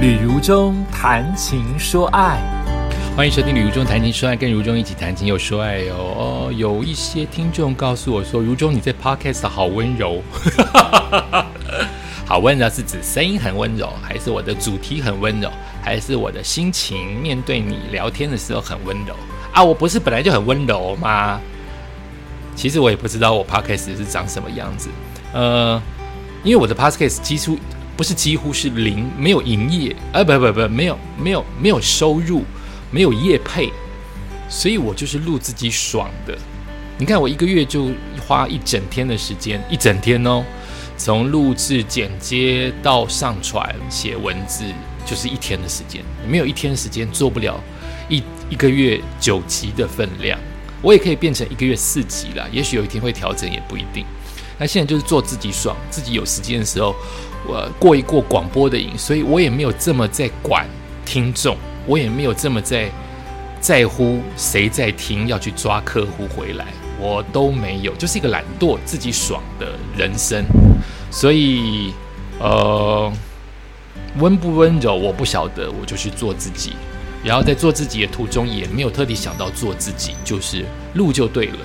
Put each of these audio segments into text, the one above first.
旅如中谈情说爱，欢迎收听《旅如中谈情说爱》，跟如中一起谈情又说爱哦。哦，有一些听众告诉我说，如中你在 Podcast 好温柔，好温柔是指声音很温柔，还是我的主题很温柔，还是我的心情面对你聊天的时候很温柔啊？我不是本来就很温柔吗？其实我也不知道我 Podcast 是长什么样子，呃，因为我的 Podcast 基础。不是几乎是零，没有营业，啊不不不，没有没有没有收入，没有业配，所以我就是录自己爽的。你看我一个月就花一整天的时间，一整天哦，从录制、剪接到上传、写文字，就是一天的时间。没有一天时间做不了一一个月九集的分量，我也可以变成一个月四集了。也许有一天会调整，也不一定。那现在就是做自己爽，自己有时间的时候。我过一过广播的瘾，所以我也没有这么在管听众，我也没有这么在在乎谁在听，要去抓客户回来，我都没有，就是一个懒惰自己爽的人生。所以，呃，温不温柔我不晓得，我就去做自己。然后在做自己的途中，也没有特地想到做自己，就是录就对了。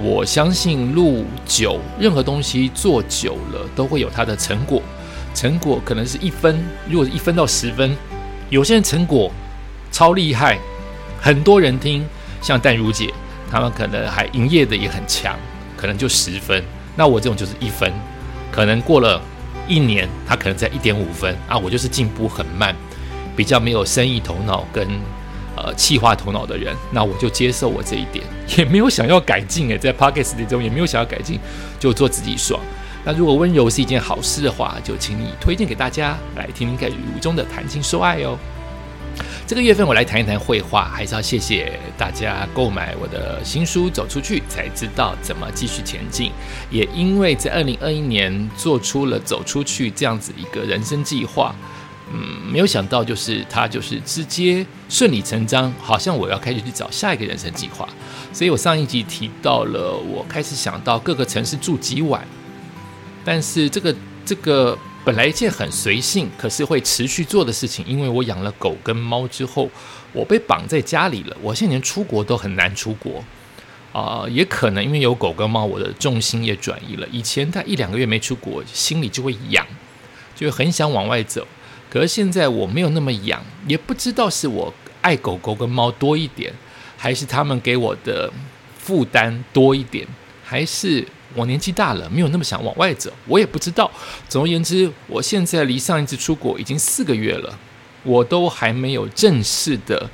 我相信录久，任何东西做久了都会有它的成果。成果可能是一分，如果是一分到十分，有些人成果超厉害，很多人听，像淡如姐，他们可能还营业的也很强，可能就十分。那我这种就是一分，可能过了一年，他可能在一点五分啊。我就是进步很慢，比较没有生意头脑跟。呃，气化头脑的人，那我就接受我这一点，也没有想要改进诶，在 Pockets 里中也没有想要改进，就做自己爽。那如果温柔是一件好事的话，就请你推荐给大家来听听看雨中的谈情说爱哦。这个月份我来谈一谈绘画，还是要谢谢大家购买我的新书《走出去才知道怎么继续前进》，也因为在二零二一年做出了走出去这样子一个人生计划。嗯，没有想到，就是他就是直接顺理成章，好像我要开始去找下一个人生计划。所以我上一集提到了，我开始想到各个城市住几晚。但是这个这个本来一件很随性，可是会持续做的事情，因为我养了狗跟猫之后，我被绑在家里了。我现在连出国都很难出国啊，也可能因为有狗跟猫，我的重心也转移了。以前他一两个月没出国，心里就会痒，就很想往外走。可是现在我没有那么痒，也不知道是我爱狗狗跟猫多一点，还是他们给我的负担多一点，还是我年纪大了没有那么想往外走，我也不知道。总而言之，我现在离上一次出国已经四个月了，我都还没有正式的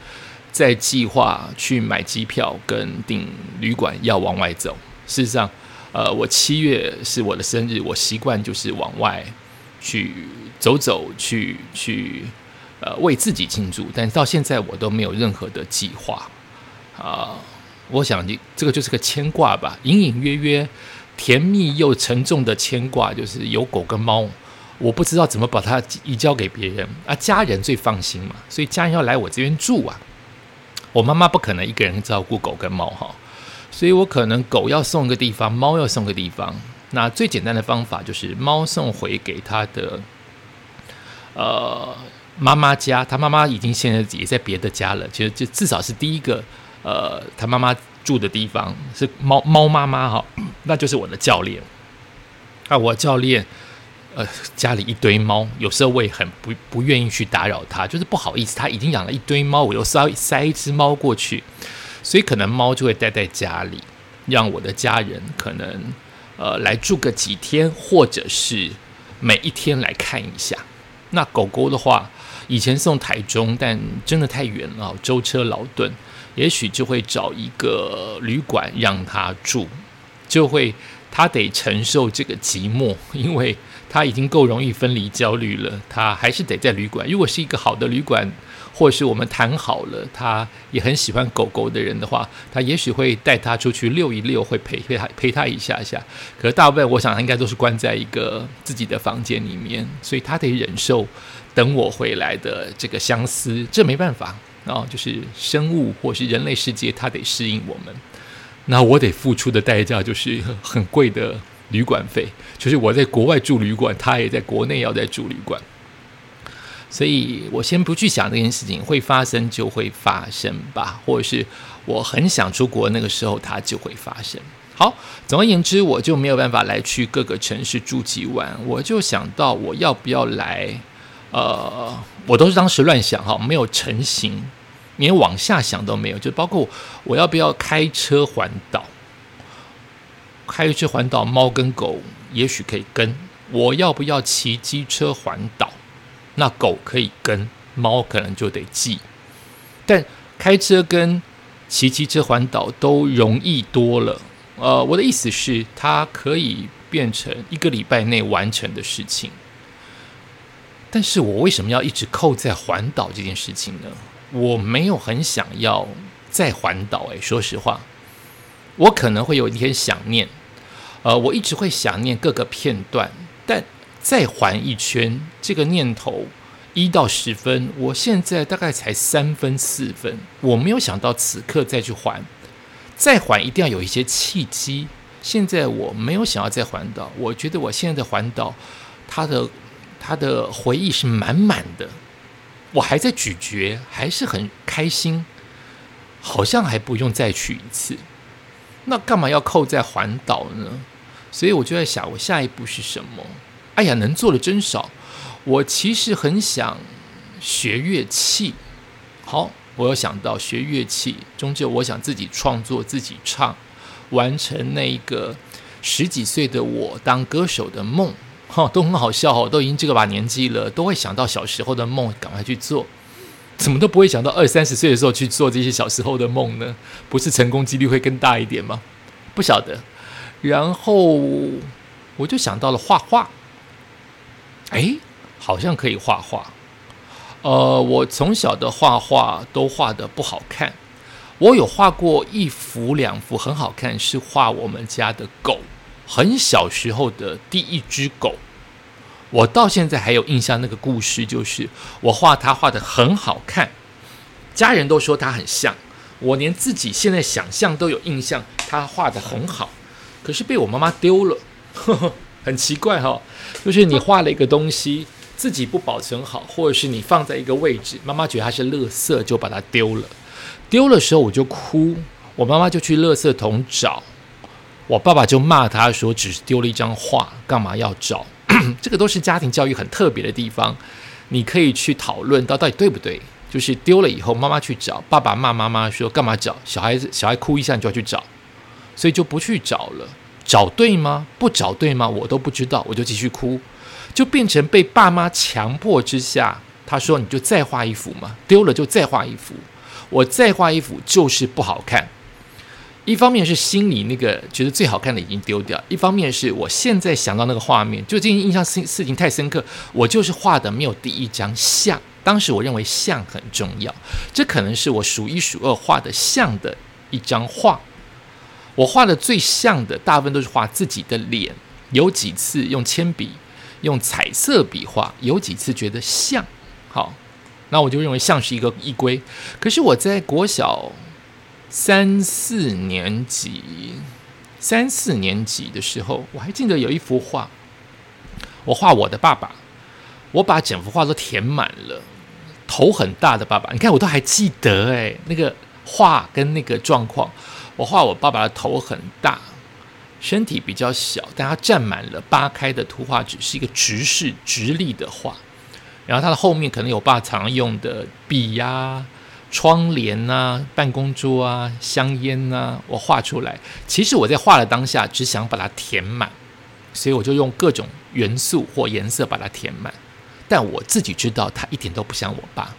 在计划去买机票跟订旅馆要往外走。事实上，呃，我七月是我的生日，我习惯就是往外去。走走去去，呃，为自己庆祝，但到现在我都没有任何的计划啊。我想你这个就是个牵挂吧，隐隐约约甜蜜又沉重的牵挂，就是有狗跟猫，我不知道怎么把它移交给别人啊。家人最放心嘛，所以家人要来我这边住啊。我妈妈不可能一个人照顾狗跟猫哈，所以我可能狗要送个地方，猫要送个地方。那最简单的方法就是猫送回给他的。呃，妈妈家，他妈妈已经现在也在别的家了。其实，就至少是第一个，呃，他妈妈住的地方是猫猫妈妈哈，那就是我的教练。啊，我教练，呃，家里一堆猫，有时候我也很不不愿意去打扰他，就是不好意思，他已经养了一堆猫，我又塞塞一只猫过去，所以可能猫就会待在家里，让我的家人可能呃来住个几天，或者是每一天来看一下。那狗狗的话，以前送台中，但真的太远了，舟车劳顿，也许就会找一个旅馆让它住，就会他得承受这个寂寞，因为他已经够容易分离焦虑了，他还是得在旅馆。如果是一个好的旅馆。或是我们谈好了，他也很喜欢狗狗的人的话，他也许会带他出去遛一遛，会陪陪他陪他一下下。可是大部分我想应该都是关在一个自己的房间里面，所以他得忍受等我回来的这个相思，这没办法啊，就是生物或是人类世界，他得适应我们。那我得付出的代价就是很贵的旅馆费，就是我在国外住旅馆，他也在国内要在住旅馆。所以我先不去想这件事情会发生就会发生吧，或者是我很想出国那个时候它就会发生。好，总而言之，我就没有办法来去各个城市住几晚，我就想到我要不要来，呃，我都是当时乱想哈，没有成型，连往下想都没有，就包括我要不要开车环岛，开车环岛，猫跟狗也许可以跟，我要不要骑机车环岛？那狗可以跟，猫可能就得记，但开车跟骑机车环岛都容易多了。呃，我的意思是，它可以变成一个礼拜内完成的事情。但是我为什么要一直扣在环岛这件事情呢？我没有很想要再环岛，诶，说实话，我可能会有一天想念。呃，我一直会想念各个片段，但。再环一圈，这个念头一到十分，我现在大概才三分四分。我没有想到此刻再去环，再环一定要有一些契机。现在我没有想要再环岛，我觉得我现在的环岛，它的它的回忆是满满的，我还在咀嚼，还是很开心，好像还不用再去一次。那干嘛要扣在环岛呢？所以我就在想，我下一步是什么？哎呀，能做的真少。我其实很想学乐器。好，我有想到学乐器，终究我想自己创作、自己唱，完成那一个十几岁的我当歌手的梦。哈，都很好笑哦，都已经这个把年纪了，都会想到小时候的梦，赶快去做。怎么都不会想到二三十岁的时候去做这些小时候的梦呢？不是成功几率会更大一点吗？不晓得。然后我就想到了画画。哎，好像可以画画。呃，我从小的画画都画的不好看。我有画过一幅两幅很好看，是画我们家的狗，很小时候的第一只狗。我到现在还有印象，那个故事就是我画它画的很好看，家人都说它很像，我连自己现在想象都有印象，它画的很好，可是被我妈妈丢了。呵 呵很奇怪哈，就是你画了一个东西，自己不保存好，或者是你放在一个位置，妈妈觉得它是垃圾，就把它丢了。丢的时候我就哭，我妈妈就去垃圾桶找，我爸爸就骂他说：“只是丢了一张画，干嘛要找？” 这个都是家庭教育很特别的地方，你可以去讨论到到底对不对。就是丢了以后，妈妈去找，爸爸骂妈妈说：“干嘛找？小孩子小孩哭一下你就要去找，所以就不去找了。”找对吗？不找对吗？我都不知道，我就继续哭，就变成被爸妈强迫之下，他说你就再画一幅嘛，丢了就再画一幅，我再画一幅就是不好看。一方面是心里那个觉得最好看的已经丢掉，一方面是我现在想到那个画面，就这件印象事事情太深刻，我就是画的没有第一张像。当时我认为像很重要，这可能是我数一数二画的像的一张画。我画的最像的，大部分都是画自己的脸，有几次用铅笔、用彩色笔画，有几次觉得像。好，那我就认为像是一个依规。可是我在国小三四年级、三四年级的时候，我还记得有一幅画，我画我的爸爸，我把整幅画都填满了，头很大的爸爸，你看我都还记得诶，那个画跟那个状况。我画我爸爸的头很大，身体比较小，但他占满了八开的图画纸，是一个直视直立的画。然后他的后面可能有爸常用的笔呀、窗帘呐、办公桌啊、香烟呐，我画出来。其实我在画的当下只想把它填满，所以我就用各种元素或颜色把它填满。但我自己知道他一点都不像我爸，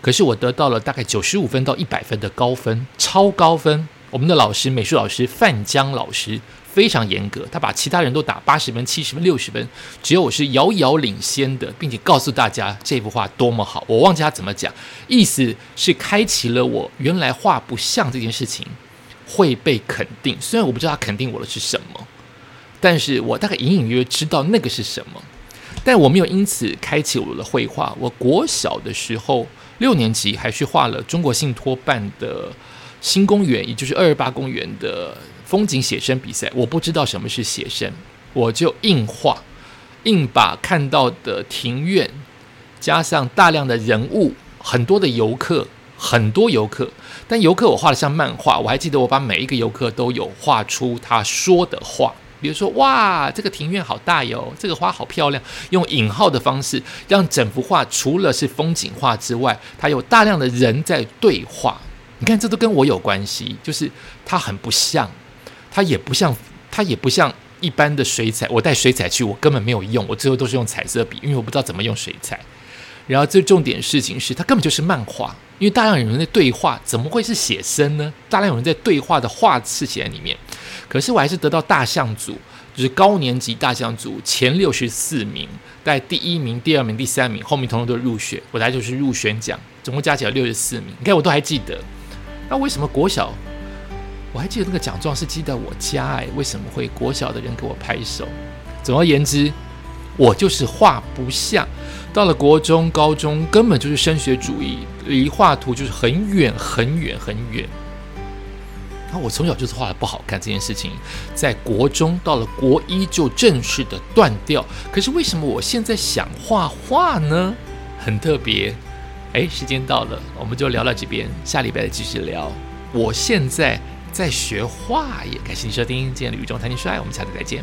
可是我得到了大概九十五分到一百分的高分，超高分。我们的老师，美术老师范江老师非常严格，他把其他人都打八十分、七十分、六十分，只有我是遥遥领先的，并且告诉大家这幅画多么好。我忘记他怎么讲，意思是开启了我原来画不像这件事情会被肯定。虽然我不知道他肯定我的是什么，但是我大概隐隐约约知道那个是什么。但我没有因此开启我的绘画。我国小的时候六年级还去画了中国信托办的。新公园，也就是二二八公园的风景写生比赛，我不知道什么是写生，我就硬画，硬把看到的庭院加上大量的人物，很多的游客，很多游客。但游客我画的像漫画，我还记得我把每一个游客都有画出他说的话，比如说哇，这个庭院好大哟，这个花好漂亮，用引号的方式让整幅画除了是风景画之外，它有大量的人在对话。你看，这都跟我有关系，就是它很不像，它也不像，它也不像一般的水彩。我带水彩去，我根本没有用，我最后都是用彩色笔，因为我不知道怎么用水彩。然后最重点事情是，它根本就是漫画，因为大量有人在对话，怎么会是写生呢？大量有人在对话的画是写在里面，可是我还是得到大象组，就是高年级大象组前六十四名，在第一名、第二名、第三名，后面通通都入选，我来就是入选奖，总共加起来六十四名。你看我都还记得，那为什么国小我还记得那个奖状是寄到我家？哎，为什么会国小的人给我拍手？总而言之。我就是画不像，到了国中、高中根本就是升学主义，离画图就是很远、很远、很远。那我从小就是画的不好看这件事情，在国中到了国一就正式的断掉。可是为什么我现在想画画呢？很特别。哎，时间到了，我们就聊到这边，下礼拜再继续聊。我现在在学画，也感谢您收听今天的宇宙谈情说爱，我们下次再见。